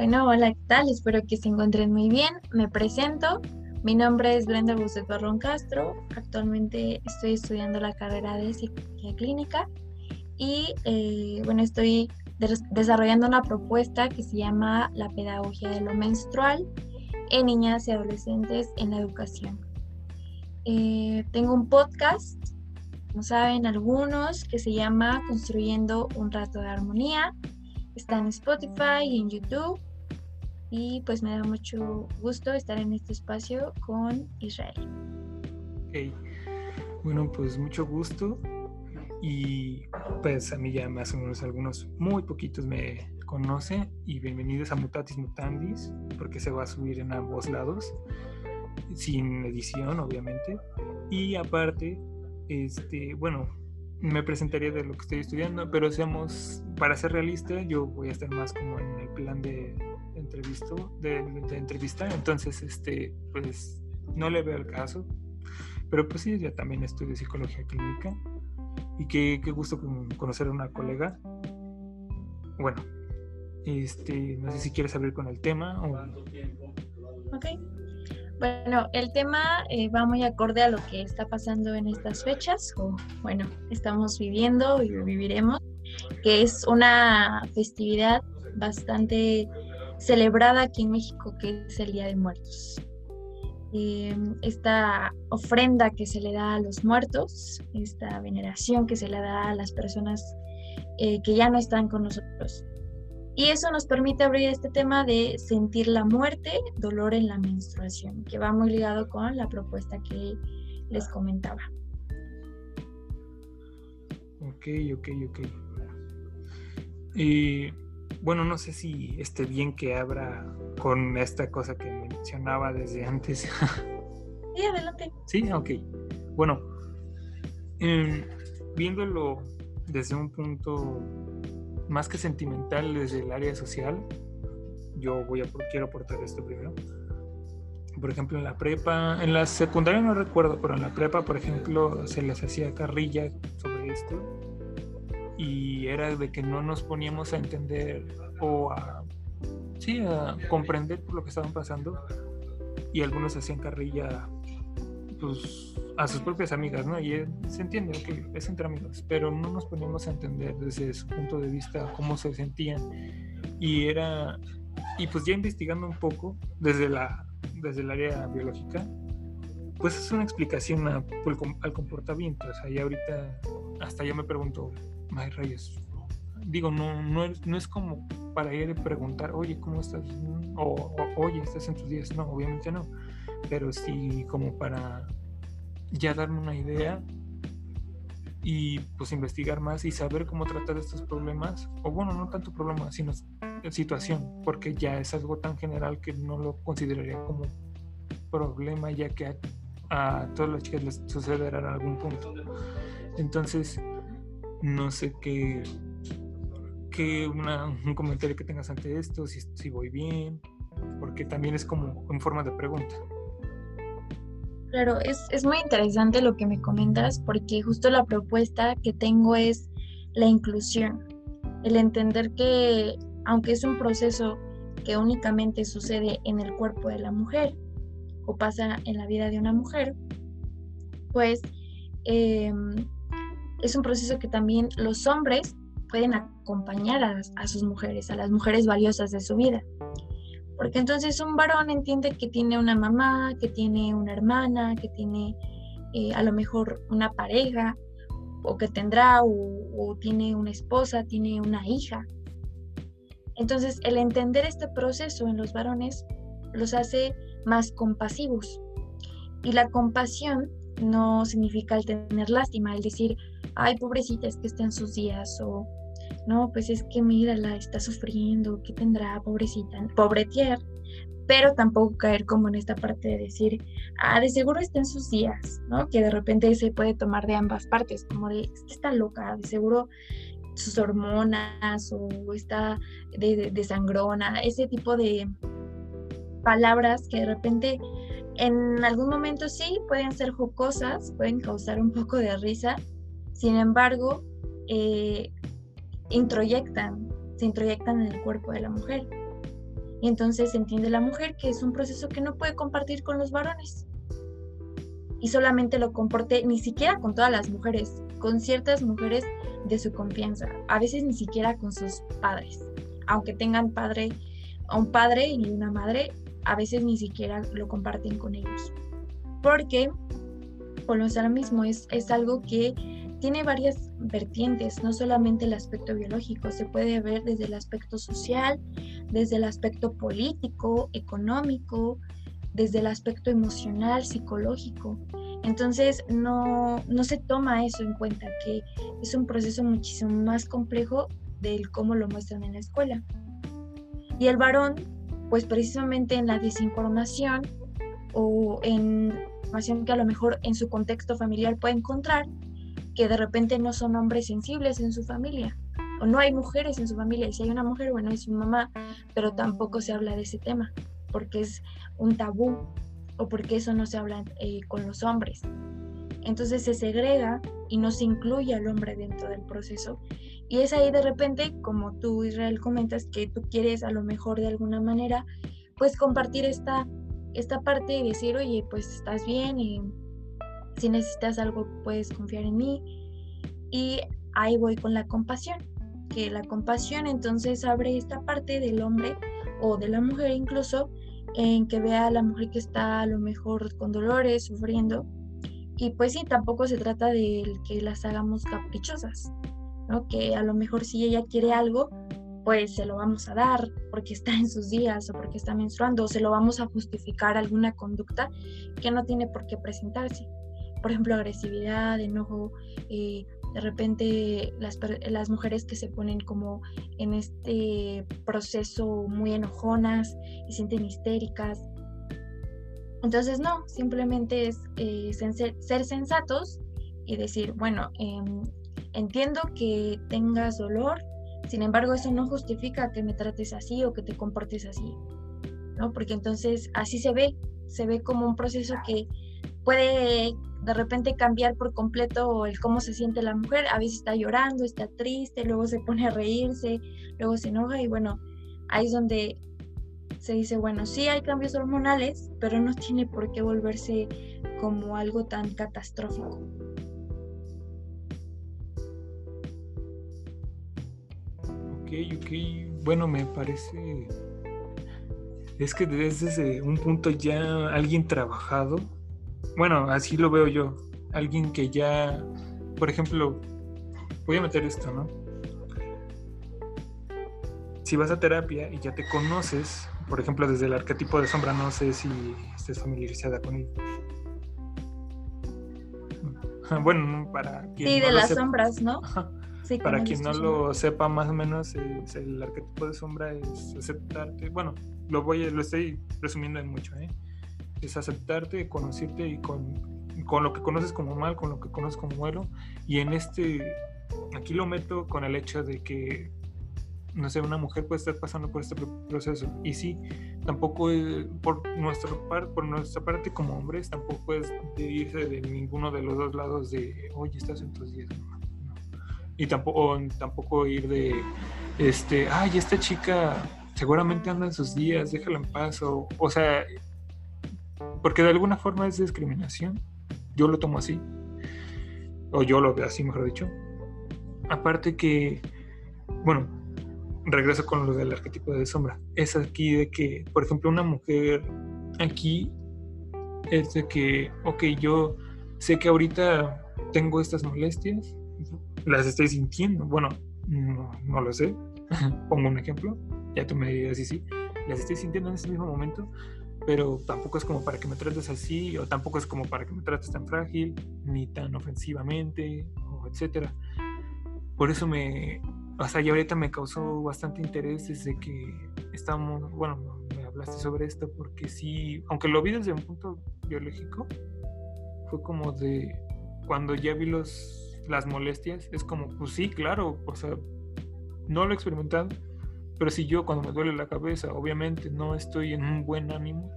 Bueno, hola, ¿qué tal? Espero que se encuentren muy bien. Me presento. Mi nombre es Brenda Bucet Barrón Castro. Actualmente estoy estudiando la carrera de psicología clínica y eh, bueno, estoy desarrollando una propuesta que se llama la pedagogía de lo menstrual en niñas y adolescentes en la educación. Eh, tengo un podcast, como saben algunos, que se llama Construyendo un rato de armonía. Está en Spotify y en YouTube. Y pues me da mucho gusto estar en este espacio con Israel. Okay. Bueno, pues mucho gusto y pues a mí ya más o menos algunos muy poquitos me conocen y bienvenidos a Mutatis Mutandis porque se va a subir en ambos lados sin edición obviamente y aparte este bueno me presentaría de lo que estoy estudiando pero seamos para ser realista yo voy a estar más como en el plan de entrevista de, de entrevista entonces este pues no le veo el caso pero pues sí ya también estudio psicología clínica y qué, qué gusto conocer a una colega. Bueno, este, no sé si quieres abrir con el tema. O... Ok. Bueno, el tema eh, va muy acorde a lo que está pasando en estas fechas, o bueno, estamos viviendo y viviremos, que es una festividad bastante celebrada aquí en México, que es el Día de Muertos. Em, esta ofrenda que se le da a los muertos, esta veneración que se le da a las personas eh, que ya no están con nosotros. Y eso nos permite abrir este tema de sentir la muerte, dolor en la menstruación, que va muy ligado con la propuesta que les comentaba. Ok, ok, ok. Y bueno, no sé si esté bien que abra con esta cosa que mencionaba desde antes. Sí, adelante. Sí, ok. Bueno, em, viéndolo desde un punto más que sentimental, desde el área social, yo voy a quiero aportar esto primero. Por ejemplo, en la prepa, en la secundaria no recuerdo, pero en la prepa, por ejemplo, se les hacía carrilla sobre esto y era de que no nos poníamos a entender o a, sí, a comprender por lo que estaban pasando. Y algunos hacían carrilla pues, a sus propias amigas, ¿no? Y se entiende que es entre amigos, pero no nos poníamos a entender desde su punto de vista cómo se sentían. Y era y pues ya investigando un poco desde la desde el área biológica pues es una explicación al comportamiento. O sea y ahorita hasta ya me pregunto May Reyes. Digo, no, no, es, no es como para ir a preguntar, oye, ¿cómo estás? O, oye, ¿estás en tus días? No, obviamente no. Pero sí como para ya darme una idea y pues investigar más y saber cómo tratar estos problemas, o bueno, no tanto problema, sino situación, porque ya es algo tan general que no lo consideraría como problema, ya que a, a todas las chicas les sucederá en algún punto. Entonces, no sé qué, qué un comentario que tengas ante esto, si, si voy bien, porque también es como en forma de pregunta. Claro, es, es, muy interesante lo que me comentas porque justo la propuesta que tengo es la inclusión, el entender que aunque es un proceso que únicamente sucede en el cuerpo de la mujer o pasa en la vida de una mujer, pues eh, es un proceso que también los hombres pueden acompañar a, sus mujeres, a las mujeres valiosas de su vida. Porque entonces un varón entiende que tiene una mamá, que tiene una hermana, que tiene eh, a lo mejor una pareja, o que tendrá, o, tiene una esposa, tiene una hija. Entonces el entender este proceso en los varones los hace más compasivos. Y la compasión no significa el tener lástima, el decir, ay, pobrecita, es que está en sus días, o no, pues es que mírala, está sufriendo, ¿qué tendrá, pobrecita? Pobretier, pero tampoco caer como en esta parte de decir, ah, de seguro está en sus días, ¿no? Que de repente se puede tomar de ambas partes, como de, está loca, de seguro sus hormonas o está de, de sangrona, ese tipo de palabras que de repente en algún momento sí pueden ser jocosas, pueden causar un poco de risa, sin embargo, eh, introyectan, se introyectan en el cuerpo de la mujer. Y entonces entiende la mujer que es un proceso que no puede compartir con los varones. Y solamente lo comporte ni siquiera con todas las mujeres, con ciertas mujeres de su confianza, a veces ni siquiera con sus padres. Aunque tengan padre, un padre y una madre, a veces ni siquiera lo comparten con ellos. Porque, por lo mismo, es, es algo que tiene varias vertientes, no solamente el aspecto biológico, se puede ver desde el aspecto social, desde el aspecto político, económico, desde el aspecto emocional, psicológico. Entonces no, no se toma eso en cuenta, que es un proceso muchísimo más complejo del cómo lo muestran en la escuela. Y el varón, pues precisamente en la desinformación o en información que a lo mejor en su contexto familiar puede encontrar, que de repente no son hombres sensibles en su familia, o no hay mujeres en su familia, y si hay una mujer, bueno, es su mamá, pero tampoco se habla de ese tema, porque es un tabú, o porque eso no se habla eh, con los hombres. Entonces se segrega y no se incluye al hombre dentro del proceso. Y es ahí de repente, como tú Israel comentas, que tú quieres a lo mejor de alguna manera, pues compartir esta, esta parte y decir, oye, pues estás bien y si necesitas algo puedes confiar en mí. Y ahí voy con la compasión, que la compasión entonces abre esta parte del hombre o de la mujer incluso, en que vea a la mujer que está a lo mejor con dolores, sufriendo. Y pues sí, tampoco se trata de que las hagamos caprichosas, ¿no? Que a lo mejor si ella quiere algo, pues se lo vamos a dar porque está en sus días o porque está menstruando, o se lo vamos a justificar alguna conducta que no tiene por qué presentarse por ejemplo, agresividad, enojo, eh, de repente las, las, mujeres que se ponen como en este proceso muy enojonas y sienten histéricas. Entonces, no, simplemente es eh, ser sensatos y decir, bueno, em, entiendo que tengas dolor, sin embargo, eso no justifica que me trates así o que te comportes así, ¿no? Porque entonces así se ve, se ve como un proceso que puede de repente cambiar por completo el cómo se siente la mujer. A veces está llorando, está triste, luego se pone a reírse, luego se enoja y bueno, ahí es donde se dice, bueno, sí hay cambios hormonales, pero no tiene por qué volverse como algo tan catastrófico. Ok, bueno, me parece... Es que desde un punto ya alguien trabajado bueno, así lo veo yo. Alguien que ya, por ejemplo, voy a meter esto, ¿no? Si vas a terapia y ya te conoces, por ejemplo, desde el arquetipo de sombra, no sé si estés familiarizada con él. Bueno, para quien sí, de las sombras, ¿no? Sí, para quien no lo sepa más o menos, el arquetipo de sombra es aceptarte. Bueno, lo voy, lo estoy resumiendo en mucho, ¿eh? es aceptarte, conocerte y con, con, lo que conoces como mal, con lo que conoces como bueno. Y en este, aquí lo meto con el hecho de que, no sé, una mujer puede estar pasando por este proceso. Y sí, tampoco es, por, nuestra parte, por nuestra parte como hombres, tampoco es de irse de ninguno de los dos lados de, oye, estás en tus días. Y tampoco, tampoco ir de, este, ay, esta chica seguramente anda en sus días, déjala en paz. O, o sea, porque de alguna forma es discriminación. Yo lo tomo así. O yo lo veo así, mejor dicho. Aparte que, bueno, regreso con lo del arquetipo de sombra. Es aquí de que, por ejemplo, una mujer aquí es de que, ok, yo sé que ahorita tengo estas molestias, las estoy sintiendo. Bueno, no, no lo sé. Pongo un ejemplo, ya tú me dirás si sí. Las estoy sintiendo en ese mismo momento, pero tampoco es como para que me trates así, o tampoco es como para que me trates tan frágil, ni tan ofensivamente, o etcétera. Por eso me, o sea, ya ahorita me causó bastante interés desde que estamos, bueno, me hablaste sobre esto, porque sí, aunque lo vi desde un punto biológico, fue como de, cuando ya vi los, las molestias, es como, pues sí, claro, o sea, no lo he experimentado, pero si yo cuando me duele la cabeza, obviamente no estoy en un buen ánimo,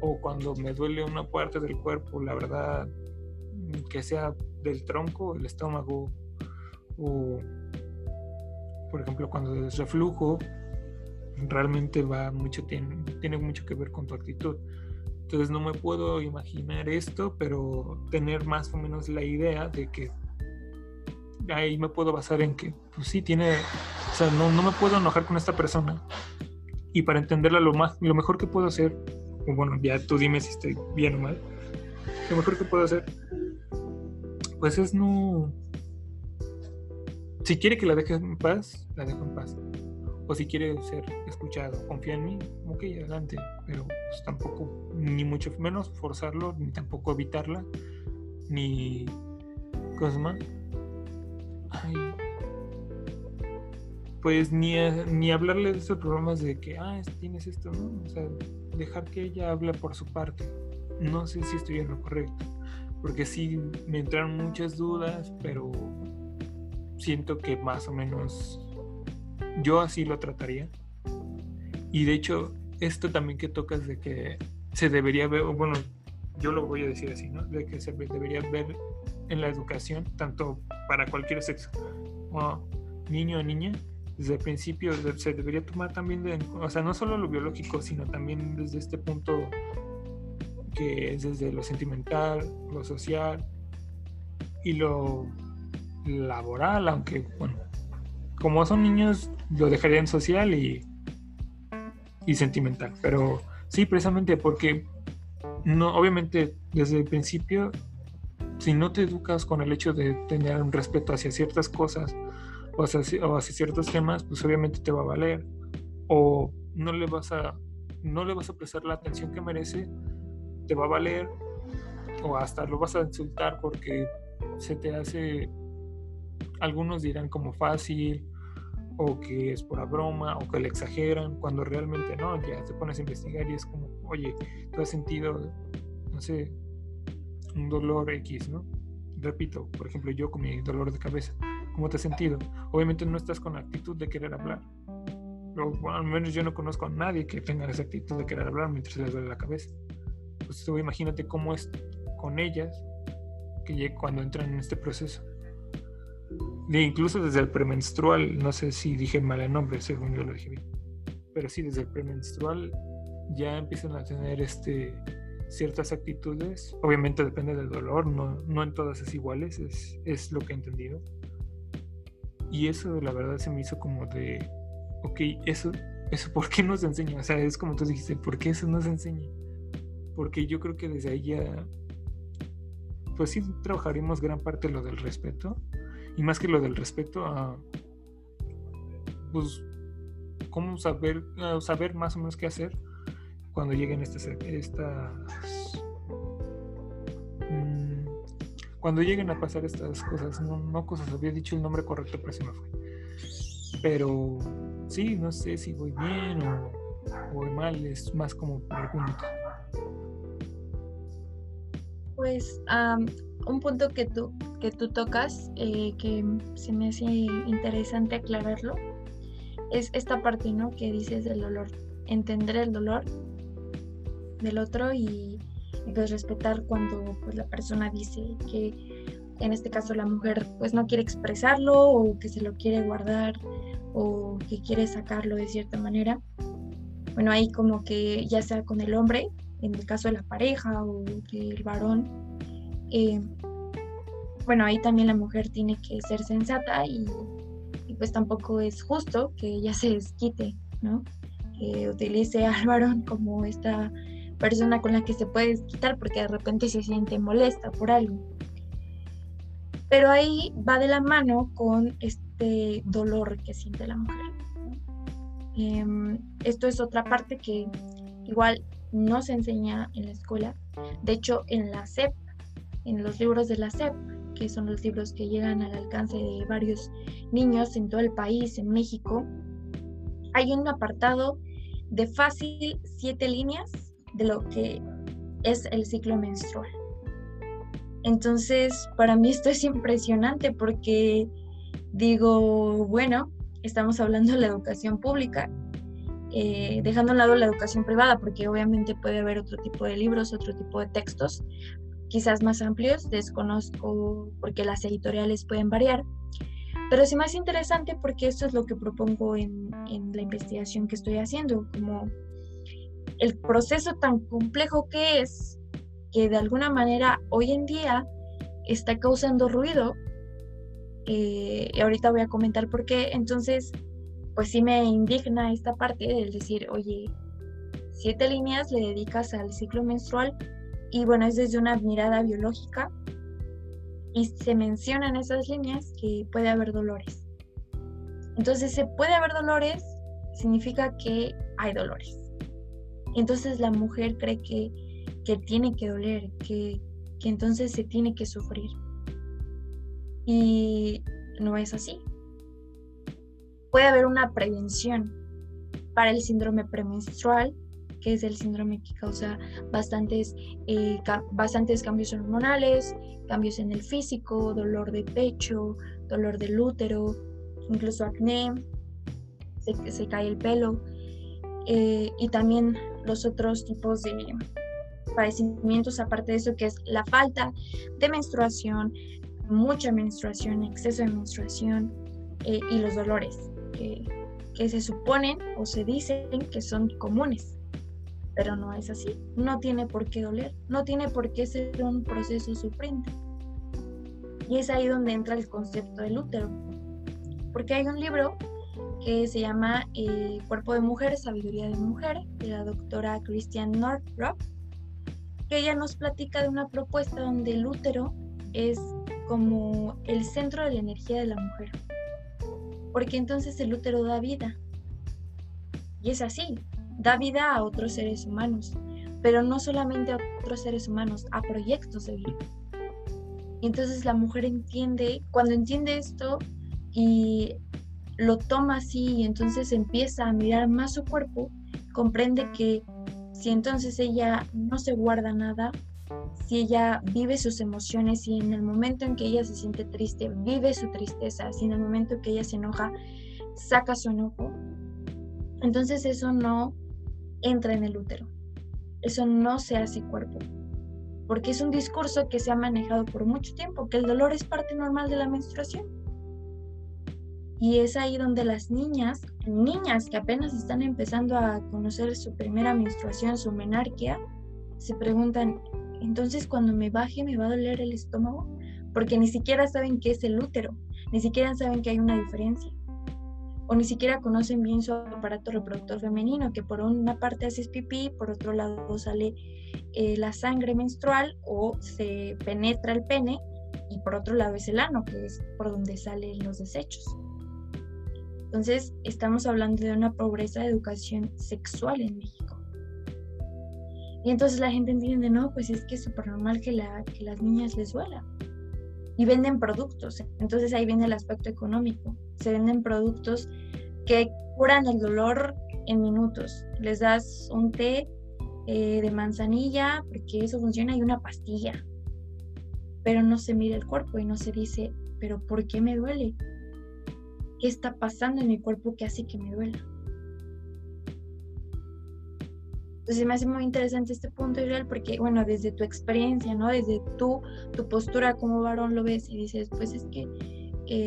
o cuando me duele una parte del cuerpo, la verdad, que sea del tronco, el estómago, o por ejemplo cuando es reflujo, realmente va mucho, tiene, tiene mucho que ver con tu actitud. Entonces no me puedo imaginar esto, pero tener más o menos la idea de que ahí me puedo basar en que, pues sí, tiene, o sea, no, no me puedo enojar con esta persona. Y para entenderla lo, más, lo mejor que puedo hacer, o bueno, ya tú dime si estoy bien o mal, lo mejor que puedo hacer, pues es no... Si quiere que la deje en paz, la dejo en paz o si quiere ser escuchado, confía en mí, ok, adelante, pero pues, tampoco, ni mucho menos forzarlo, ni tampoco evitarla, ni cosas más. pues ni, ni hablarle de esos problemas de que, ah, tienes esto, ¿no? O sea, dejar que ella hable por su parte. No sé si estoy en lo correcto, porque sí me entraron muchas dudas, pero siento que más o menos yo así lo trataría. Y de hecho, esto también que tocas de que se debería ver, bueno, yo lo voy a decir así, ¿no? De que se debería ver en la educación, tanto para cualquier sexo, o niño o niña, desde el principio se debería tomar también, de, o sea, no solo lo biológico, sino también desde este punto que es desde lo sentimental, lo social y lo laboral, aunque, bueno, como son niños, lo dejaría en social y, y sentimental. Pero sí, precisamente porque no, obviamente desde el principio, si no te educas con el hecho de tener un respeto hacia ciertas cosas o hacia, o hacia ciertos temas, pues obviamente te va a valer. O no le vas a, no le vas a prestar la atención que merece, te va a valer. O hasta lo vas a insultar porque se te hace, algunos dirán como fácil, o que es por broma, o que le exageran, cuando realmente no, ya te pones a investigar y es como, oye, tú has sentido, no sé, un dolor X, ¿no? Repito, por ejemplo, yo con mi dolor de cabeza, ¿cómo te has sentido? Obviamente no estás con la actitud de querer hablar. O al menos yo no conozco a nadie que tenga esa actitud de querer hablar mientras les duele la cabeza. Pues tú imagínate cómo es con ellas que cuando entran en este proceso incluso desde el premenstrual, no sé si dije mal el nombre, según yo lo dije bien, pero sí, desde el premenstrual ya empiezan a tener este, ciertas actitudes. Obviamente depende del dolor, no, no en todas es iguales, es, es lo que he entendido. Y eso la verdad se me hizo como de, ok, eso, eso ¿por qué no se enseña? O sea, es como tú dijiste, ¿por qué eso no se enseña? Porque yo creo que desde ahí ya, pues sí trabajaríamos gran parte lo del respeto, y más que lo del respeto a pues cómo saber saber más o menos qué hacer cuando lleguen estas estas mm, cuando lleguen a pasar estas cosas. No, no cosas había dicho el nombre correcto pero se me fue. Pero sí no sé si voy bien o, voy mal es más como pregunta. Pues un punto que tú, que tú tocas, eh, que se me hace interesante aclararlo, es esta parte, ¿no? Que dices del dolor, entender el dolor del otro y, pues respetar cuando pues la persona dice que en este caso la mujer pues no quiere expresarlo o que se lo quiere guardar o que quiere sacarlo de cierta manera. Bueno, ahí como que ya sea con el hombre, en el caso de la pareja o del varón, eh, bueno, ahí también la mujer tiene que ser sensata y, pues tampoco es justo que ella se desquite, ¿no? Que utilice al varón como esta persona con la que se puede desquitar porque de repente se siente molesta por algo. Pero ahí va de la mano con este dolor que siente la mujer. Em, esto es otra parte que igual no se enseña en la escuela. De hecho, en la SEP en los libros de la SEP, que son los libros que llegan al alcance de varios niños en todo el país, en México, hay un apartado de fácil siete líneas de lo que es el ciclo menstrual. Entonces, para mí esto es impresionante porque digo, bueno, estamos hablando de la educación pública, eh, dejando a un lado la educación privada, porque obviamente puede haber otro tipo de libros, otro tipo de textos, quizás más amplios, desconozco porque las editoriales pueden variar, pero sí más interesante porque esto es lo que propongo en, en la investigación que estoy haciendo, como el proceso tan complejo que es, que de alguna manera hoy en día está causando ruido. Eh, y ahorita voy a comentar por qué. Entonces, pues sí me indigna esta parte del decir, oye, siete líneas le dedicas al ciclo menstrual y bueno, es desde una mirada biológica y se mencionan esas líneas que puede haber dolores. Entonces, se puede haber dolores, significa que hay dolores. Entonces la mujer cree que, que tiene que doler, que, que entonces se tiene que sufrir. Y no es así. Puede haber una prevención para el síndrome premenstrual, que es el síndrome que causa bastantes, eh, bastantes cambios hormonales, cambios en el físico, dolor de pecho, dolor del útero, incluso acné, se, se cae el pelo, eh, y también los otros tipos de padecimientos, aparte de eso, que es la falta de menstruación, mucha menstruación, exceso de menstruación eh, y los dolores que, que se suponen o se dicen que son comunes pero no es así. No tiene por qué doler, no tiene por qué ser un proceso sufriente. Y es ahí donde entra el concepto del útero. Porque hay un libro que se llama eh, Cuerpo de Mujer, Sabiduría de Mujer, de la doctora Christian Northrop, que ella nos platica de una propuesta donde el útero es como el centro de la energía de la mujer. Porque entonces el útero da vida. Y es así, da vida a otros seres humanos, pero no solamente a otros seres humanos, a proyectos de vida. Y entonces la mujer entiende, cuando entiende esto y lo toma así y entonces empieza a mirar más su cuerpo, comprende que si entonces ella no se guarda nada, si ella vive sus emociones y en el momento en que ella se siente triste, vive su tristeza, si en el momento en que ella se enoja, saca su enojo, entonces eso no entra en el útero. Eso no se hace cuerpo. Porque es un discurso que se ha manejado por mucho tiempo, que el dolor es parte normal de la menstruación. Y es ahí donde las niñas, niñas que apenas están empezando a conocer su primera menstruación, su menarquia, se preguntan, entonces cuando me baje me va a doler el estómago, porque ni siquiera saben qué es el útero, ni siquiera saben que hay una diferencia o ni siquiera conocen bien su aparato reproductor femenino, que por una parte haces pipí, por otro lado sale eh, la sangre menstrual o se penetra el pene y por otro lado es el ano, que es por donde salen los desechos. Entonces, estamos hablando de una pobreza de educación sexual en México. Y entonces la gente entiende, no, pues es que es súper normal que, la, que las niñas les duela. Y venden productos. Entonces ahí viene el aspecto económico. Se venden productos que curan el dolor en minutos. Les das un té eh, de manzanilla, porque eso funciona, y una pastilla. Pero no se mira el cuerpo y no se dice, pero ¿por qué me duele? ¿Qué está pasando en mi cuerpo que hace que me duela? Entonces me hace muy interesante este punto, Israel, porque, bueno, desde tu experiencia, ¿no? Desde tu, tu postura como varón lo ves y dices, pues es que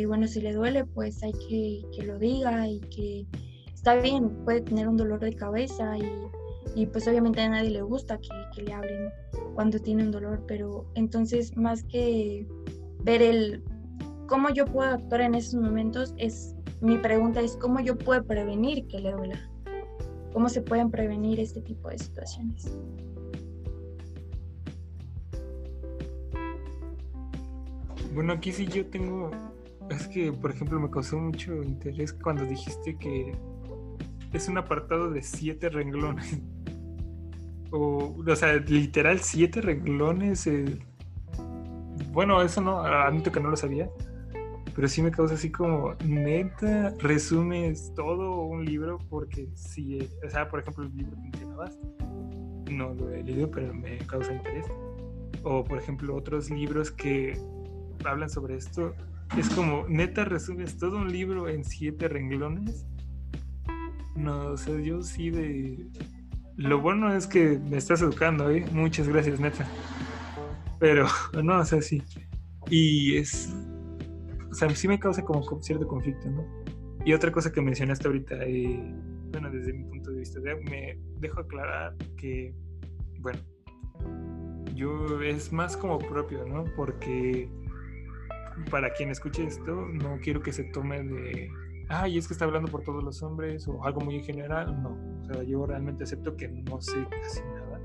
bueno, si le duele, pues hay que que lo diga y que está bien, puede tener un dolor de cabeza y, y pues obviamente a nadie le gusta que, que, le hablen cuando tiene un dolor, pero entonces más que ver el cómo yo puedo actuar en esos momentos, es mi pregunta es cómo yo puedo prevenir que le duela, cómo se pueden prevenir este tipo de situaciones. Bueno, aquí sí yo tengo es que, por ejemplo, me causó mucho interés cuando dijiste que es un apartado de siete renglones. O, o sea, literal, siete renglones. Eh, bueno, eso no, admito que no lo sabía. Pero sí me causa así como, neta, resumes todo un libro porque si, o sea, por ejemplo, el libro que mencionabas, no lo he leído, pero me causa interés. O, por ejemplo, otros libros que hablan sobre esto es como, neta, resumes todo un libro en siete renglones. No, o sea, yo sí de... Lo bueno es que me estás educando, ¿eh? Muchas gracias, neta. Pero, no, o sea, sí. Y es... O sea, sí me causa como cierto conflicto, ¿no? Y otra cosa que mencionaste ahorita, eh, bueno, desde mi punto de vista, me dejo aclarar que, bueno, yo es más como propio, ¿no? Porque para quien escuche esto, no quiero que se tome de, ay, es que está hablando por todos los hombres o algo muy en general. No, o sea, yo realmente acepto que no sé casi nada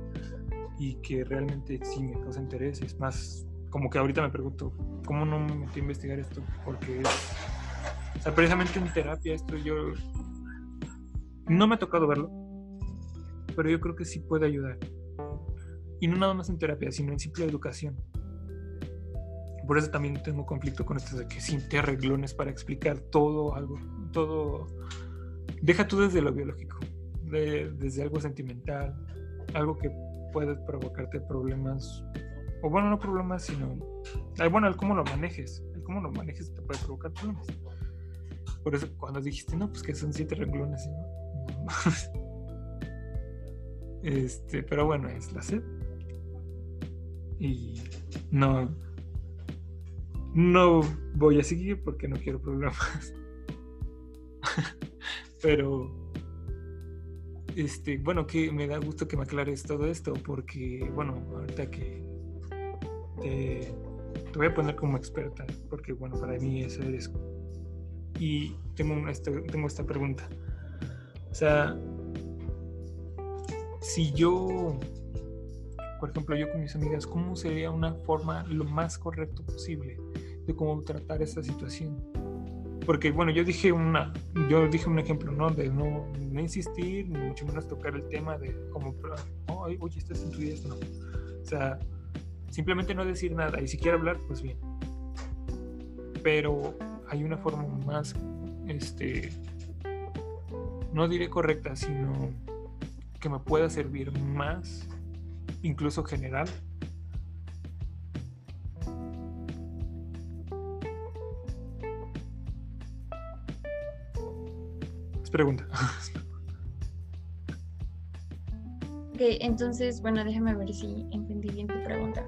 y que realmente sí me causa interés. Es más, como que ahorita me pregunto, ¿cómo no me metí a investigar esto? Porque es, o sea, precisamente en terapia esto yo no me ha tocado verlo, pero yo creo que sí puede ayudar. Y no nada más en terapia, sino en simple educación. Por eso también tengo conflicto con esto de que sin te arreglones para explicar todo algo, todo. Deja tú desde lo biológico, desde algo sentimental, algo que puede provocarte problemas, o bueno, no problemas, sino. Bueno, el cómo lo manejes, el cómo lo manejes te puede provocar problemas. Por eso cuando dijiste, no, pues que son siete renglones, ¿no? este, pero bueno, es la sed. Y no, no voy a seguir porque no quiero problemas. Pero, este, bueno, que me da gusto que me aclares todo esto porque, bueno, ahorita que te, te voy a poner como experta, porque, bueno, para mí eso eres. Y tengo, esta, tengo esta pregunta. O sea, si yo por ejemplo, yo con mis amigas, ¿cómo sería una forma lo más correcto posible de cómo tratar esta situación? Porque, bueno, yo dije una, yo dije un ejemplo, ¿no? De no, insistir, ni mucho menos tocar el tema de como, oh, oye, estás en tu día, no. O sea, simplemente no decir nada y si quiere hablar, pues bien. Pero hay una forma más, este, no diré correcta, sino que me pueda servir más incluso general. Es pregunta. Ok, entonces, bueno, déjame ver si entendí bien tu pregunta.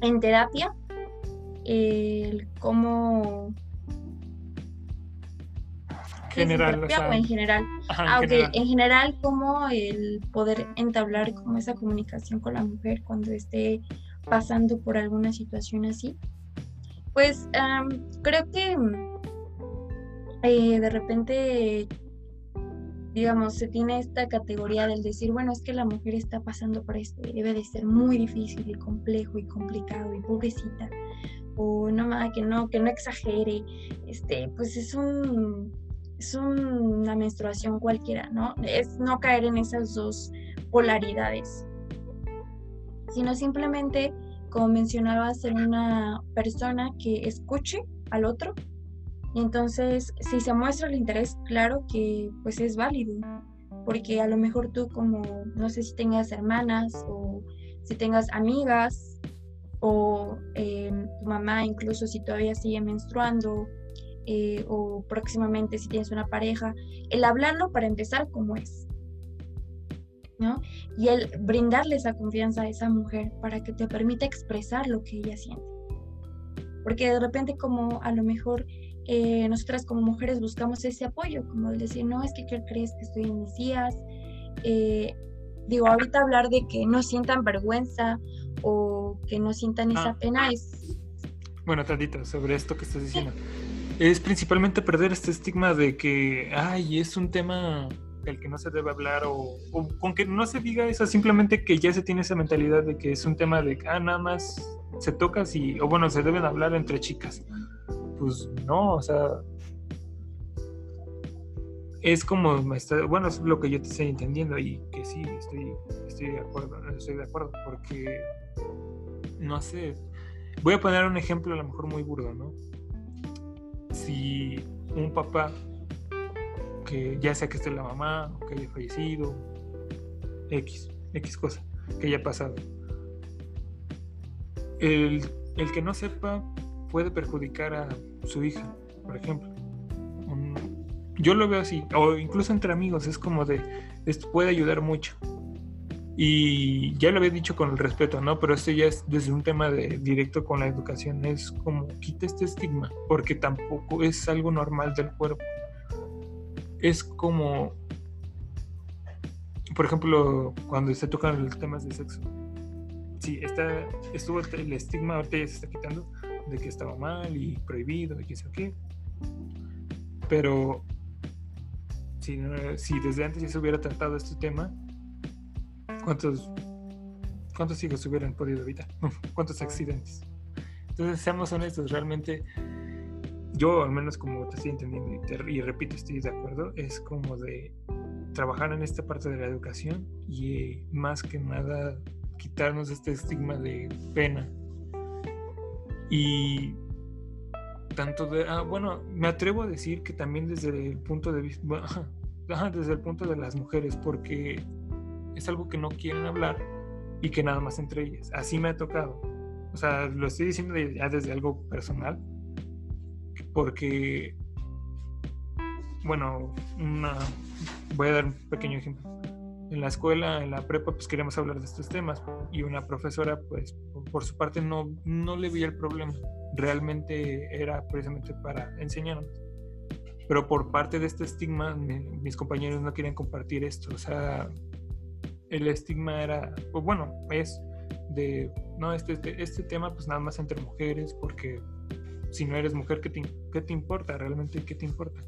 En terapia, el cómo general, o, en general. ah, en general, como el poder entablar como esa comunicación con la mujer cuando esté pasando por alguna situación así. Pues creo que eh, de repente, digamos, se tiene esta categoría del decir, bueno, es que la mujer está pasando por esto y debe de ser muy difícil y complejo y complicado y pobrecita o no que no que no exagere este pues es un es una menstruación cualquiera, ¿no? Es no caer en esas dos polaridades, sino simplemente, como mencionaba, ser una persona que escuche al otro. Entonces, si se muestra el interés, claro que pues es válido, porque a lo mejor tú como, no sé si tengas hermanas o si tengas amigas o eh, tu mamá incluso si todavía sigue menstruando eh, o próximamente si tienes una pareja, el hablarlo para empezar como es, ¿no? Y el brindarle esa confianza a esa mujer para que te permita expresar lo que ella siente. Porque de repente como a lo mejor eh, nosotras como mujeres buscamos ese apoyo, como el decir, no, es que ¿qué crees que estoy en mis días? Eh, digo, ahorita hablar de que no sientan vergüenza o que no sientan esa ah. pena es... Bueno, tantito, sobre esto que estás diciendo es principalmente perder este estigma de que, ay, es un tema del que no se debe hablar o, con que no se diga eso, simplemente que ya se tiene esa mentalidad de que es un tema de, ah, nada más se toca si, o bueno, se deben hablar entre chicas. Pues no, o sea, es como, bueno, es lo que yo te estoy entendiendo y que sí, estoy, estoy de acuerdo, estoy de acuerdo, porque, no sé, voy a poner un ejemplo a lo mejor muy burdo, ¿no? si un papá, que ya sea que esté la mamá, o que haya fallecido, X, X cosa que haya pasado, el, que no sepa puede perjudicar a su hija, por ejemplo. yo lo veo así, o incluso entre amigos, es como de, esto puede ayudar mucho. Y ya lo había dicho con el respeto, ¿no? Pero este ya es desde un tema de directo con la educación, es como quita este estigma, porque tampoco es algo normal del cuerpo. Es como, por ejemplo, cuando se tocan los temas de sexo. Sí, está, estuvo el estigma, ahorita ya se está quitando, de que estaba mal y prohibido y qué sé qué. Pero si, desde antes ya se hubiera tratado este tema, ¿cuántos, cuántos hijos hubieran podido evitar? ¿Cuántos accidentes? Entonces, seamos honestos, realmente yo al menos como te estoy entendiendo y, y, repito, estoy de acuerdo, es como de trabajar en esta parte de la educación y más que nada quitarnos este estigma de pena y tanto de, ah, bueno, me atrevo a decir que también desde el punto de vista, desde el punto de las mujeres, porque es algo que no quieren hablar y que nada más entre ellas. Así me ha tocado. O sea, lo estoy diciendo ya desde algo personal, porque, bueno, una, voy a dar un pequeño ejemplo en la escuela, en la prepa, pues queríamos hablar de estos temas y una profesora, pues por su parte no, no le veía el problema, realmente era precisamente para enseñarnos. Pero por parte de este estigma, mis compañeros no querían compartir esto, o sea, el estigma era, pues bueno, es de, no, este, este, este tema pues nada más entre mujeres, porque si no eres mujer, ¿qué te, qué te importa? ¿Realmente qué te importa?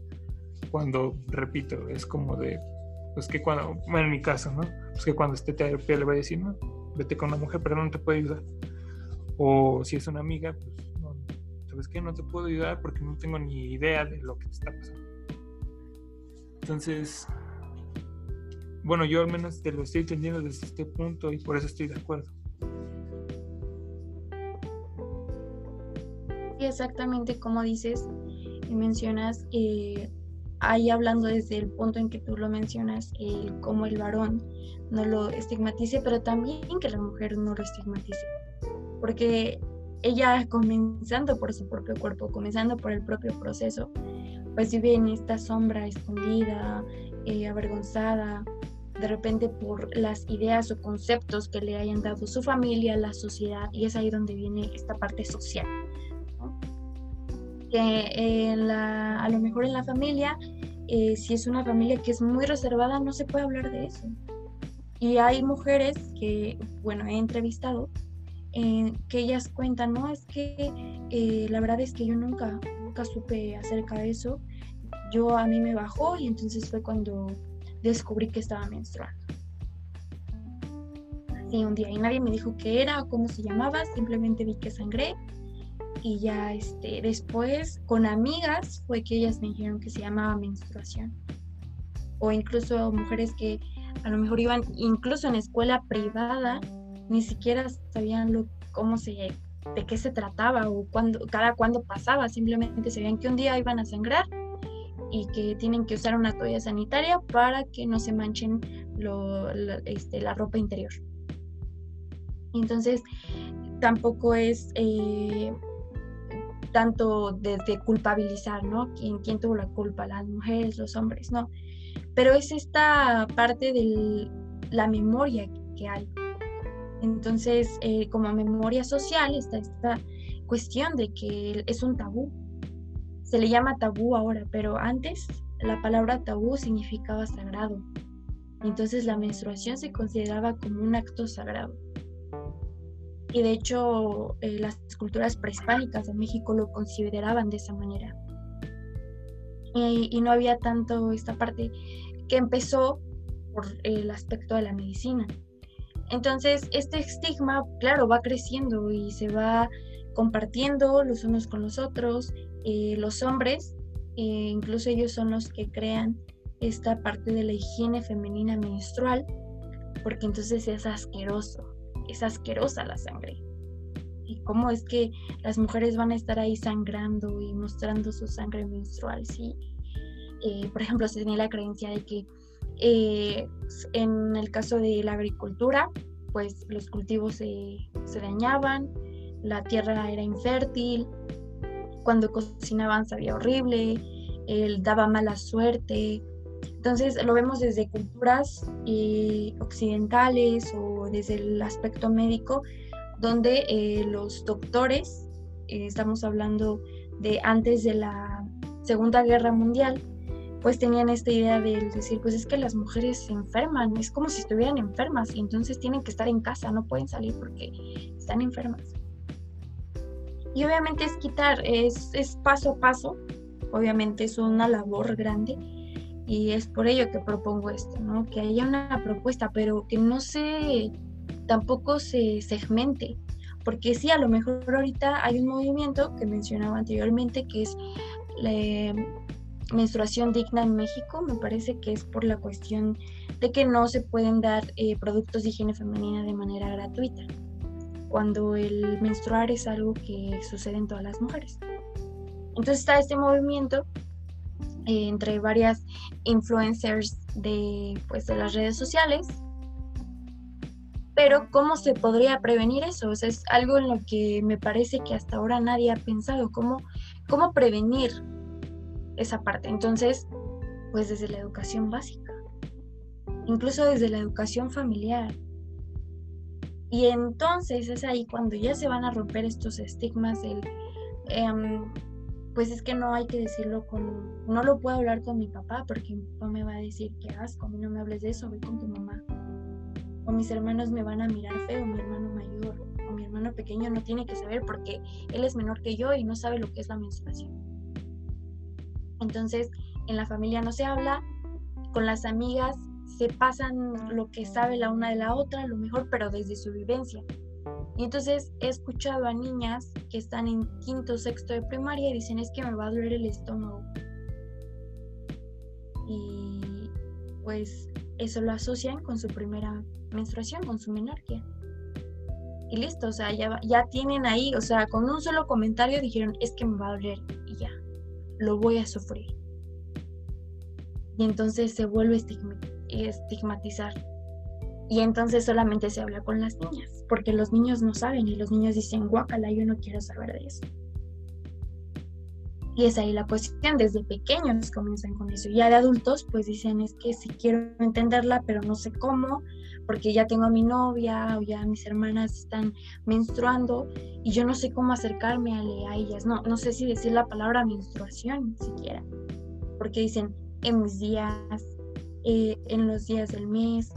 Cuando, repito, es como de, pues que cuando, bueno, en mi caso, ¿no? Pues que cuando esté terapia le voy a decir, no, vete con una mujer, pero no te puede ayudar. O si es una amiga, pues, no, ¿sabes qué? No te puedo ayudar porque no tengo ni idea de lo que te está pasando. Entonces, bueno, yo al menos te lo estoy entendiendo desde este punto y por eso estoy de acuerdo. Sí, exactamente como dices y mencionas, eh, ahí hablando desde el punto en que tú lo mencionas, el cómo el varón no lo estigmatice, pero también que la mujer no lo estigmatice. Porque ella comenzando por su propio cuerpo, comenzando por el propio proceso, pues vive en esta sombra escondida, eh, avergonzada, de repente por las ideas o conceptos que le hayan dado su familia, la sociedad, y es ahí donde viene esta parte social que la, a lo mejor en la familia, eh, si es una familia que es muy reservada, no se puede hablar de eso. Y hay mujeres que, bueno, he entrevistado, eh, que ellas cuentan, no, es que eh, la verdad es que yo nunca, nunca supe acerca de eso. Yo a mí me bajó y entonces fue cuando descubrí que estaba menstruando. Sí, un día y nadie me dijo qué era o cómo se llamaba, simplemente vi que sangré y ya este, después con amigas fue que ellas me dijeron que se llamaba menstruación. O incluso mujeres que a lo mejor iban incluso en escuela privada, ni siquiera sabían lo, cómo se, de qué se trataba o cuándo, cada cuándo pasaba, simplemente sabían que un día iban a sangrar y que tienen que usar una toalla sanitaria para que no se manchen lo, la, este, la ropa interior. Entonces, tampoco es eh, tanto desde culpabilizar, ¿no? ¿Quién, ¿Quién tuvo la culpa? ¿Las mujeres, los hombres? No. Pero es esta parte de la memoria que hay. Entonces, eh, como memoria social está esta cuestión de que es un tabú. Se le llama tabú ahora, pero antes la palabra tabú significaba sagrado. Entonces la menstruación se consideraba como un acto sagrado y de hecho eh, las culturas prehispánicas de México lo consideraban de esa manera. Y, no había tanto esta parte que empezó por el aspecto de la medicina. Entonces, este estigma, claro, va creciendo y se va compartiendo los unos con los otros. Eh, los hombres, eh, incluso ellos son los que crean esta parte de la higiene femenina menstrual, porque entonces es asqueroso es asquerosa la sangre. Y cómo es que las mujeres van a estar ahí sangrando y mostrando su sangre menstrual. Sí, eh, por ejemplo, se tenía la creencia de que eh, en el caso de la agricultura, pues los cultivos se, se dañaban, la tierra era infértil, cuando cocinaban sabía horrible, él daba mala suerte, Entonces lo vemos desde culturas eh, occidentales o desde el aspecto médico, donde eh, los doctores, eh, estamos hablando de antes de la Segunda Guerra Mundial, pues tenían esta idea de decir, pues es que las mujeres se enferman, es como si estuvieran enfermas y entonces tienen que estar en casa, no pueden salir porque están enfermas. Y obviamente es quitar, es, es paso a paso, obviamente es una labor grande, y es por ello que propongo esto, ¿no? Que haya una propuesta, pero que no se, tampoco se segmente, porque sí, a lo mejor ahorita hay un movimiento que mencionaba anteriormente, que es la menstruación digna en México, me parece que es por la cuestión de que no se pueden dar eh, productos de higiene femenina de manera gratuita, cuando el menstruar es algo que sucede en todas las mujeres. Entonces está este movimiento eh, entre varias influencers de, pues, de las redes sociales. Pero ¿cómo se podría prevenir eso? es algo en lo que me parece que hasta ahora nadie ha pensado. ¿Cómo, cómo prevenir esa parte? Entonces, pues desde la educación básica, incluso desde la educación familiar. Y entonces es ahí cuando ya se van a romper estos estigmas del... Em, pues es que no hay que decirlo con, no lo puedo hablar con mi papá porque mi papá me va a decir que asco, a mí no me hables de eso, voy con tu mamá. O mis hermanos me van a mirar feo, mi hermano mayor o mi hermano pequeño no tiene que saber porque él es menor que yo y no sabe lo que es la menstruación. Entonces, en la familia no se habla, con las amigas se pasan lo que sabe la una de la otra, lo mejor, pero desde su vivencia. Y entonces he escuchado a niñas que están en quinto, sexto de primaria y dicen es que me va a doler el estómago. Y pues eso lo asocian con su primera menstruación, con su menarquia. Y listo, o sea, ya, ya tienen ahí, o sea, con un solo comentario dijeron es que me va a doler y ya, lo voy a sufrir. Y entonces se vuelve a estigmatizar y entonces solamente se habla con las niñas, porque los niños no saben y los niños dicen, guacala, yo no quiero saber de eso. Y es ahí la cuestión, desde pequeños comienzan con eso. Ya de adultos, pues dicen, es que sí quiero entenderla, pero no sé cómo, porque ya tengo a mi novia o ya mis hermanas están menstruando y yo no sé cómo acercarme a, ellas. No, no sé si decir la palabra menstruación siquiera, porque dicen, en mis días, eh, en los días del mes,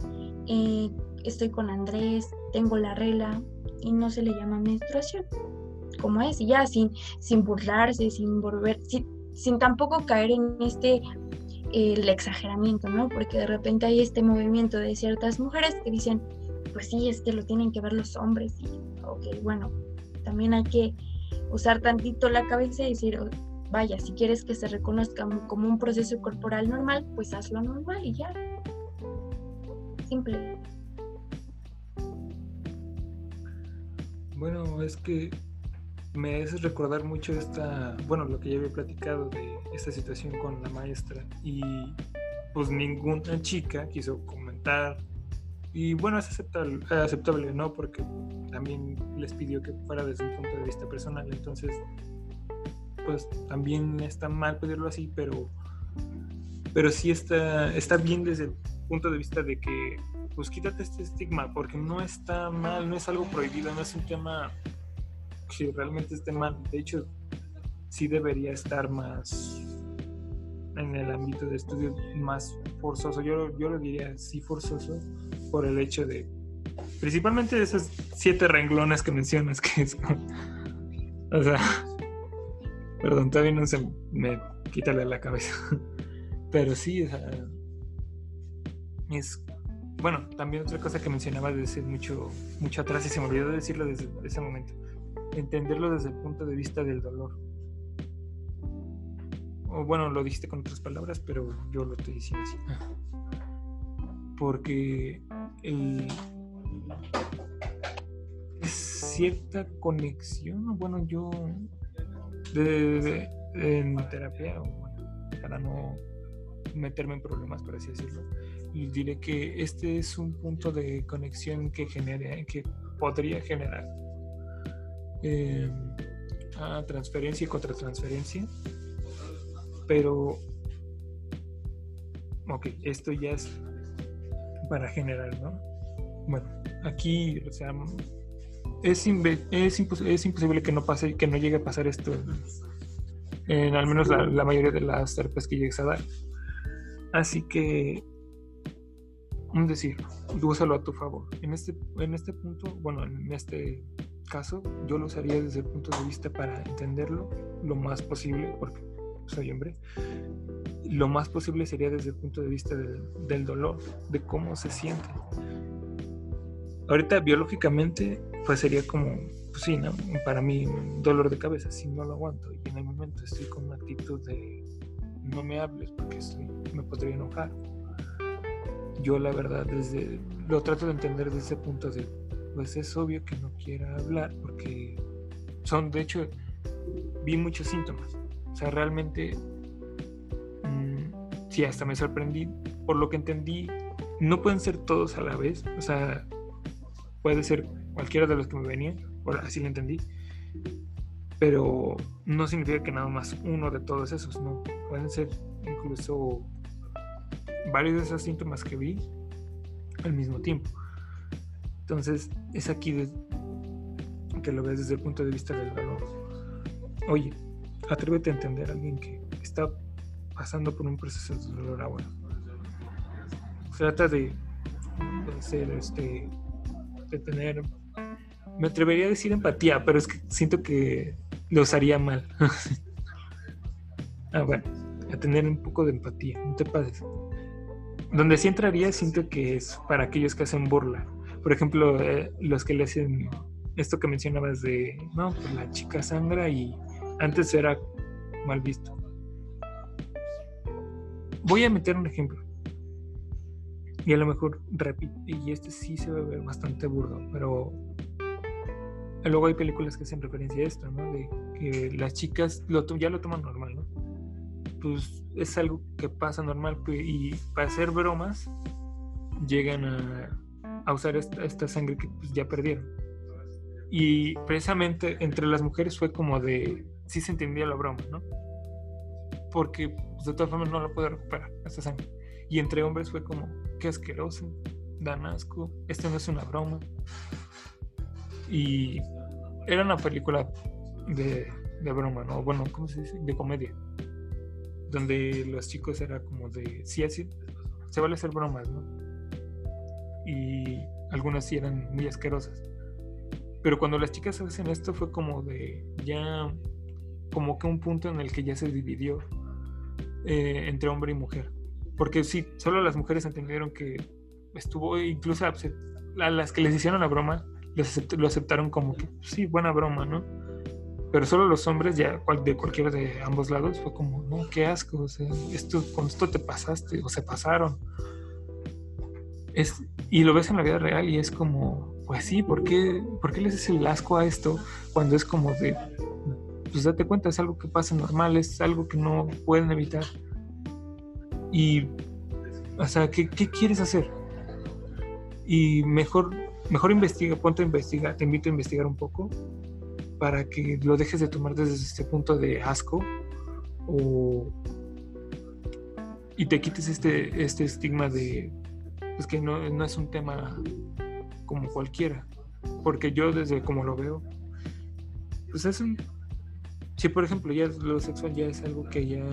eh, estoy con Andrés, tengo la regla y no se le llama menstruación, como es, y ya sin, sin burlarse, sin volver, sin, tampoco caer en este exageramiento, ¿no? Porque de repente hay este movimiento de ciertas mujeres que dicen, pues sí, es que lo tienen que ver los hombres, y ok, bueno, también hay que usar tantito la cabeza y decir, vaya, si quieres que se reconozca como un proceso corporal normal, pues hazlo normal y ya simple. Bueno, es que me hace recordar mucho esta, bueno, lo que ya había platicado de esta situación con la maestra y pues ninguna chica quiso comentar y bueno, es aceptable, aceptable, ¿no? Porque también les pidió que fuera desde un punto de vista personal, entonces pues también está mal pedirlo así, pero pero sí está, está bien desde el punto de vista de que, pues quítate este estigma, porque no está mal, no es algo prohibido, no es un tema que realmente esté mal. De hecho, sí debería estar más en el ámbito de estudio más forzoso. Yo, yo lo diría sí forzoso por el hecho de, principalmente esos siete renglones que mencionas, que es, o sea, perdón, todavía no se me quita la cabeza. Pero sí, o sea, es bueno, también otra cosa que mencionaba desde mucho, mucho atrás y se me olvidó decirlo desde ese momento, entenderlo desde el punto de vista del dolor. O bueno, lo dijiste con otras palabras, pero yo lo estoy diciendo así. Porque es cierta conexión, bueno, yo de, en terapia, para no meterme en problemas, por así decirlo, y diré que este es un punto de conexión que genere, que podría generar eh, transferencia y contratransferencia, pero ok, esto ya es para general, ¿no? Bueno, aquí, o sea, es, es, es imposible que no pase, que no llegue a pasar esto en, al menos la, mayoría de las terapias que llegues a dar. Así que, un decir, úsalo a tu favor. En este, en este punto, bueno, en este caso, yo lo usaría desde el punto de vista para entenderlo lo más posible, porque soy hombre, lo más posible sería desde el punto de vista del, dolor, de cómo se siente. Ahorita biológicamente, pues sería como, pues sí, ¿no? Para mí, dolor de cabeza, si no lo aguanto. Y en el momento estoy con una actitud de no me hables porque me podría enojar. Yo la verdad desde lo trato de entender desde ese punto de pues es obvio que no quiera hablar porque son de hecho vi muchos síntomas. O sea, realmente sí, hasta me sorprendí. Por lo que entendí, no pueden ser todos a la vez. O sea, puede ser cualquiera de los que me venían, así lo entendí. Pero no significa que nada más uno de todos esos, no. Pueden ser incluso varios de esos síntomas que vi al mismo tiempo. Entonces, es aquí que lo ves desde el punto de vista del dolor. Oye, atrévete a entender a alguien que está pasando por un proceso de dolor ahora. Trata de, ser, este, de tener, me atrevería a decir empatía, pero es que siento que lo usaría mal. ah, bueno, a tener un poco de empatía, no te pases. Donde sí entraría, siento que es para aquellos que hacen burla. Por ejemplo, eh, los que le hacen esto que mencionabas de, no, pues la chica sangra y antes era mal visto Voy a meter un ejemplo. Y a lo mejor repito, y este sí se va a ver bastante burdo, pero luego hay películas que hacen referencia a esto, ¿no? De que las chicas lo, ya lo toman normal, ¿no? Pues es algo que pasa normal y para hacer bromas llegan a, usar esta, sangre que pues, ya perdieron. Y precisamente entre las mujeres fue como de, sí se entendía la broma, ¿no? porque pues, de todas formas no la puede recuperar esa sangre. Y entre hombres fue como, qué asqueroso, dan asco, esto no es una broma. Y era una película de, de broma, ¿no? Bueno, ¿cómo se dice? De comedia. Donde los chicos era como de, sí, así, se vale hacer bromas, ¿no? Y algunas sí eran muy asquerosas. Pero cuando las chicas hacen esto fue como de, ya, como que un punto en el que ya se dividió eh, entre hombre y mujer. Porque sí, solo las mujeres entendieron que estuvo, incluso a las que les hicieron la broma, lo aceptaron como que sí, buena broma, ¿no? Pero solo los hombres, ya de cualquiera de ambos lados, fue como, no, qué asco, o sea, esto, con esto te pasaste, o se pasaron. Es, y lo ves en la vida real y es como, pues sí, ¿por qué, ¿por qué les haces el asco a esto cuando es como de, pues date cuenta, es algo que pasa normal, es algo que no pueden evitar. Y, o sea, ¿qué, quieres hacer? Y mejor, mejor investiga, ponte a investigar, te invito a investigar un poco para que lo dejes de tomar desde este punto de asco o y te quites este, este estigma de pues que no, no es un tema como cualquiera porque yo desde como lo veo pues es un si por ejemplo ya lo sexual ya es algo que ya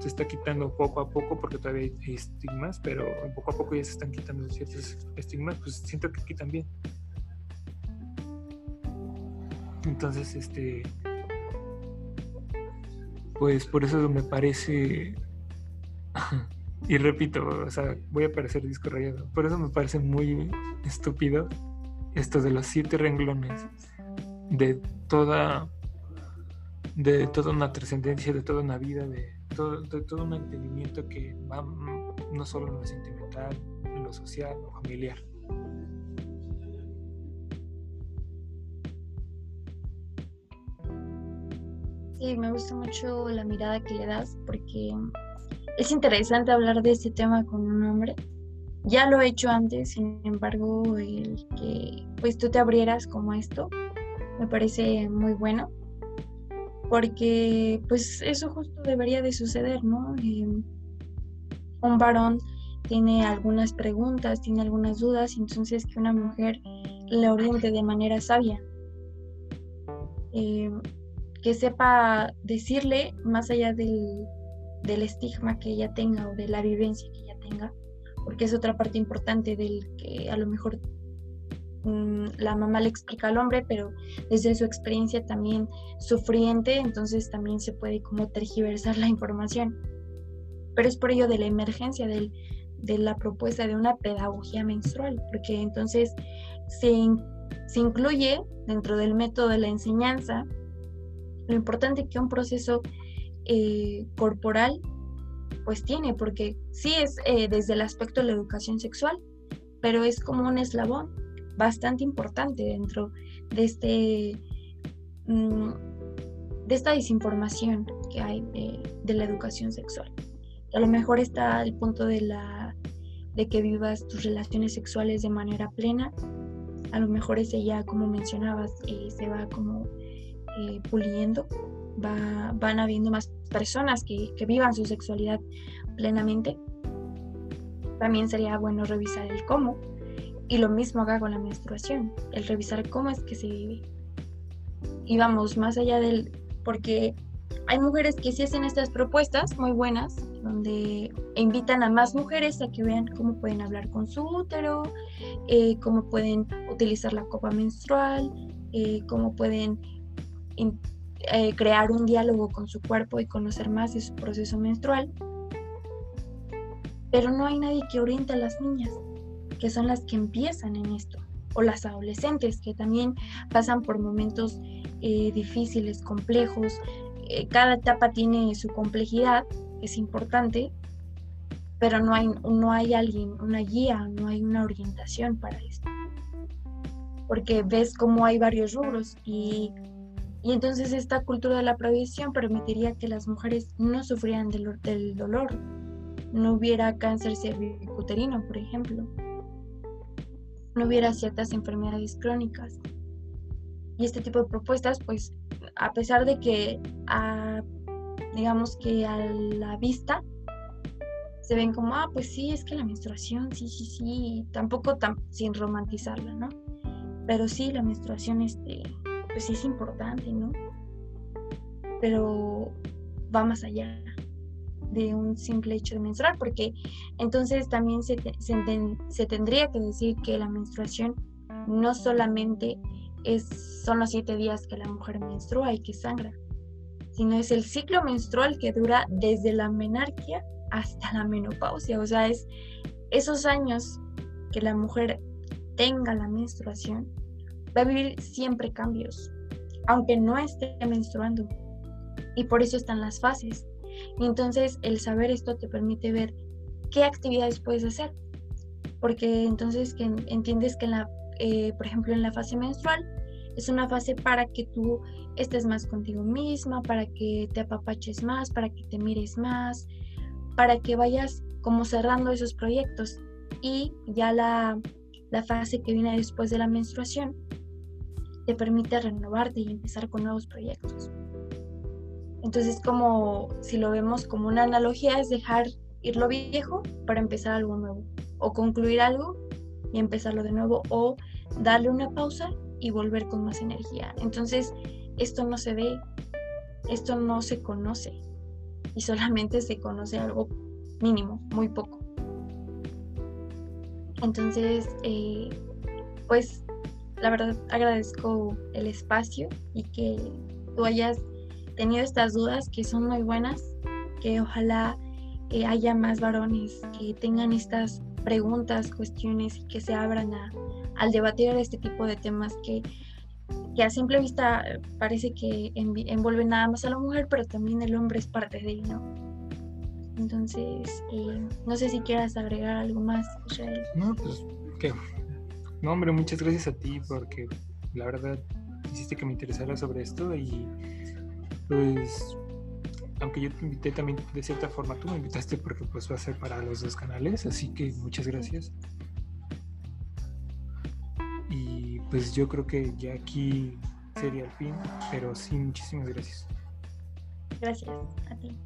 se está quitando poco a poco porque todavía hay estigmas, pero poco a poco ya se están quitando ciertos estigmas, pues siento que aquí también. Entonces, este, pues por eso me parece, y repito, o sea, voy a parecer disco rayado, por eso me parece muy estúpido esto de los siete renglones de toda de toda una trascendencia, de toda una vida, de todo, de todo un entendimiento que va no solo en lo sentimental, en lo social o familiar. Sí, me gusta mucho la mirada que le das porque es interesante hablar de este tema con un hombre. Ya lo he hecho antes, sin embargo, el que pues tú te abrieras como esto me parece muy bueno porque pues eso justo debería de suceder, ¿no? un varón tiene algunas preguntas, tiene algunas dudas, entonces que una mujer le oriente de manera sabia. Eh, que sepa decirle más allá del, del, estigma que ella tenga o de la vivencia que ella tenga, porque es otra parte importante del que a lo mejor mm, la mamá le explica al hombre, pero desde su experiencia también sufriente, entonces también se puede como tergiversar la información. Pero es por ello de la emergencia del, de la propuesta de una pedagogía menstrual, porque entonces se, se incluye dentro del método de la enseñanza lo importante que un proceso eh, corporal pues tiene, porque sí es eh, desde el aspecto de la educación sexual, pero es como un eslabón bastante importante dentro de este mm, de esta desinformación que hay de, la educación sexual. A lo mejor está el punto de la de que vivas tus relaciones sexuales de manera plena. A lo mejor ese ya, como mencionabas, eh, se va como eh, puliendo, va, van habiendo más personas que, que vivan su sexualidad plenamente. También sería bueno revisar el cómo. Y lo mismo haga con la menstruación, el revisar cómo es que se vive. Y vamos más allá del, porque hay mujeres que sí hacen estas propuestas muy buenas, donde invitan a más mujeres a que vean cómo pueden hablar con su útero, eh, cómo pueden utilizar la copa menstrual, eh, cómo pueden eh, crear un diálogo con su cuerpo y conocer más de su proceso menstrual. Pero no hay nadie que oriente a las niñas, que son las que empiezan en esto, o las adolescentes, que también pasan por momentos difíciles, complejos. cada etapa tiene su complejidad es importante, pero no hay, no hay alguien, una guía, no hay una orientación para esto. Porque ves cómo hay varios rubros y, y entonces esta cultura de la prohibición permitiría que las mujeres no sufrieran del, del dolor, no hubiera cáncer cervicuterino, por ejemplo, no hubiera ciertas enfermedades crónicas. Y este tipo de propuestas, pues, a pesar de que digamos que a la vista se ven como, ah, pues sí, es que la menstruación, sí, sí, sí, tampoco tan, sin romantizarla, ¿no? Pero sí, la menstruación, este, pues sí es importante, ¿no? Pero va más allá de un simple hecho de menstruar, porque entonces también se, se, tendría que decir que la menstruación no solamente es, son los siete días que la mujer menstrua y que sangra, sino es el ciclo menstrual que dura desde la menarquia hasta la menopausia. O sea, es esos años que la mujer tenga la menstruación, va a vivir siempre cambios, aunque no esté menstruando. Y por eso están las fases. Entonces el saber esto te permite ver qué actividades puedes hacer. Porque entonces que entiendes que, la, eh, por ejemplo, en la fase menstrual, es una fase para que tú estés más contigo misma, para que te apapaches más, para que te mires más, para que vayas como cerrando esos proyectos. Y ya la, fase que viene después de la menstruación te permite renovarte y empezar con nuevos proyectos. Entonces, como si lo vemos como una analogía, es dejar ir lo viejo para empezar algo nuevo, o concluir algo y empezarlo de nuevo, o darle una pausa y volver con más energía. Entonces, esto no se ve, esto no se conoce y solamente se conoce algo mínimo, muy poco. Entonces, eh, pues la verdad agradezco el espacio y que tú hayas tenido estas dudas que son muy buenas, que ojalá eh, haya más varones que tengan estas preguntas, cuestiones y que se abran a, al debatir este tipo de temas que, a simple vista parece que envuelven nada más a la mujer, pero también el hombre es parte de ello, Entonces, eh, no sé si quieras agregar algo más, Israel. No, pues, ¿qué? No, hombre, muchas gracias a ti porque la verdad hiciste que me interesara sobre esto y pues aunque yo te invité también de cierta forma, tú me invitaste porque pues va a ser para los dos canales, así que muchas gracias. pues yo creo que ya aquí sería el fin, pero sí, muchísimas gracias. Gracias a ti.